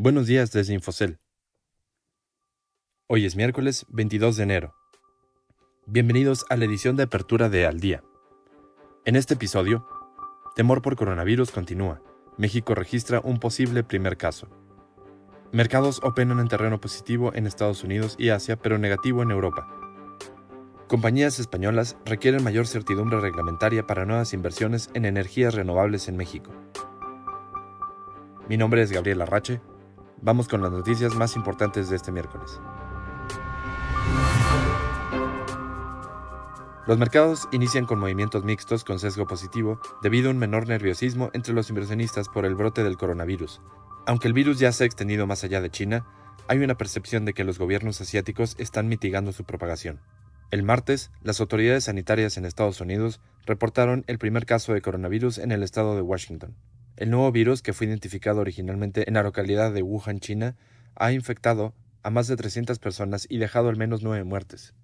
Buenos días desde Infocel. Hoy es miércoles 22 de enero. Bienvenidos a la edición de apertura de Al Día. En este episodio, temor por coronavirus continúa. México registra un posible primer caso. Mercados operan en terreno positivo en Estados Unidos y Asia, pero negativo en Europa. Compañías españolas requieren mayor certidumbre reglamentaria para nuevas inversiones en energías renovables en México. Mi nombre es Gabriel Arrache. Vamos con las noticias más importantes de este miércoles. Los mercados inician con movimientos mixtos con sesgo positivo debido a un menor nerviosismo entre los inversionistas por el brote del coronavirus. Aunque el virus ya se ha extendido más allá de China, hay una percepción de que los gobiernos asiáticos están mitigando su propagación. El martes, las autoridades sanitarias en Estados Unidos reportaron el primer caso de coronavirus en el estado de Washington. El nuevo virus, que fue identificado originalmente en la localidad de Wuhan, China, ha infectado a más de 300 personas y dejado al menos nueve muertes,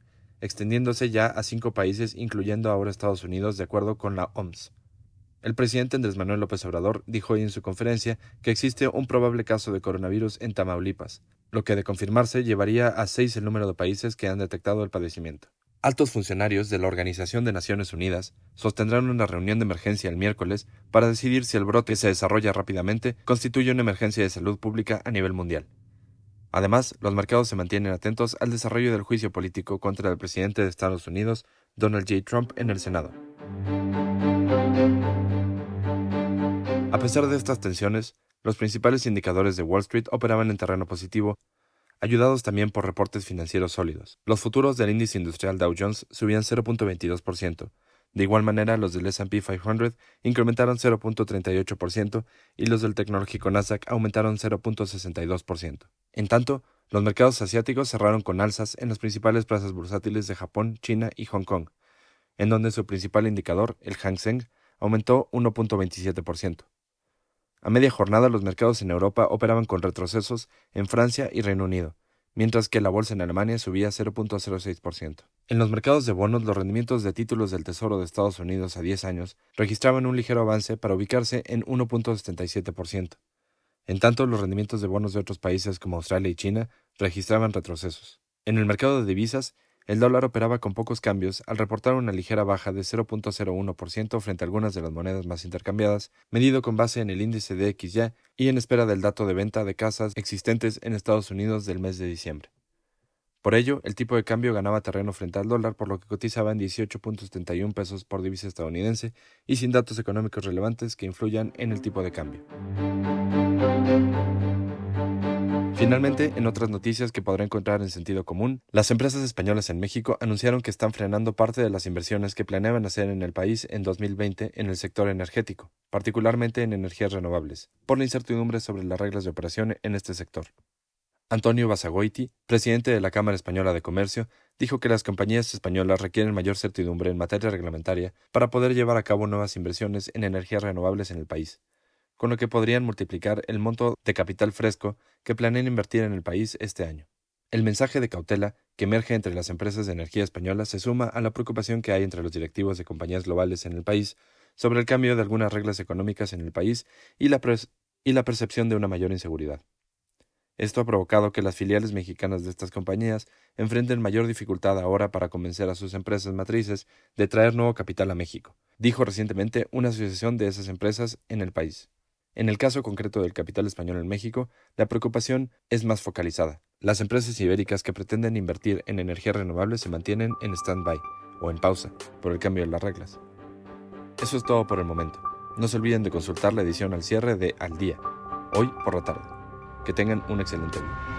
extendiéndose ya a cinco países, incluyendo ahora Estados Unidos, de acuerdo con la OMS. El presidente Andrés Manuel López Obrador dijo hoy en su conferencia que existe un probable caso de coronavirus en Tamaulipas, lo que de confirmarse llevaría a seis el número de países que han detectado el padecimiento. Altos funcionarios de la Organización de Naciones Unidas sostendrán una reunión de emergencia el miércoles para decidir si el brote que se desarrolla rápidamente constituye una emergencia de salud pública a nivel mundial. Además, los mercados se mantienen atentos al desarrollo del juicio político contra el presidente de Estados Unidos, Donald J. Trump, en el Senado. A pesar de estas tensiones, los principales indicadores de Wall Street operaban en terreno positivo ayudados también por reportes financieros sólidos. Los futuros del índice industrial Dow Jones subían 0.22%. De igual manera, los del S&P 500 incrementaron 0.38% y los del tecnológico Nasdaq aumentaron 0.62%. En tanto, los mercados asiáticos cerraron con alzas en las principales plazas bursátiles de Japón, China y Hong Kong, en donde su principal indicador, el Hang Seng, aumentó 1.27%. A media jornada los mercados en Europa operaban con retrocesos en Francia y Reino Unido, mientras que la bolsa en Alemania subía 0.06%. En los mercados de bonos, los rendimientos de títulos del Tesoro de Estados Unidos a 10 años registraban un ligero avance para ubicarse en 1.77%. En tanto, los rendimientos de bonos de otros países como Australia y China registraban retrocesos. En el mercado de divisas, el dólar operaba con pocos cambios al reportar una ligera baja de 0.01% frente a algunas de las monedas más intercambiadas, medido con base en el índice de XY y en espera del dato de venta de casas existentes en Estados Unidos del mes de diciembre. Por ello, el tipo de cambio ganaba terreno frente al dólar, por lo que cotizaba en 18.71 pesos por divisa estadounidense y sin datos económicos relevantes que influyan en el tipo de cambio. Finalmente, en otras noticias que podrá encontrar en sentido común, las empresas españolas en México anunciaron que están frenando parte de las inversiones que planeaban hacer en el país en 2020 en el sector energético, particularmente en energías renovables, por la incertidumbre sobre las reglas de operación en este sector. Antonio Basagoiti, presidente de la Cámara Española de Comercio, dijo que las compañías españolas requieren mayor certidumbre en materia reglamentaria para poder llevar a cabo nuevas inversiones en energías renovables en el país, con lo que podrían multiplicar el monto de capital fresco que planean invertir en el país este año. El mensaje de cautela que emerge entre las empresas de energía españolas se suma a la preocupación que hay entre los directivos de compañías globales en el país sobre el cambio de algunas reglas económicas en el país y la, y la percepción de una mayor inseguridad. Esto ha provocado que las filiales mexicanas de estas compañías enfrenten mayor dificultad ahora para convencer a sus empresas matrices de traer nuevo capital a México, dijo recientemente una asociación de esas empresas en el país. En el caso concreto del capital español en México, la preocupación es más focalizada. Las empresas ibéricas que pretenden invertir en energías renovables se mantienen en stand-by o en pausa por el cambio de las reglas. Eso es todo por el momento. No se olviden de consultar la edición al cierre de Al Día, hoy por la tarde. Que tengan un excelente día.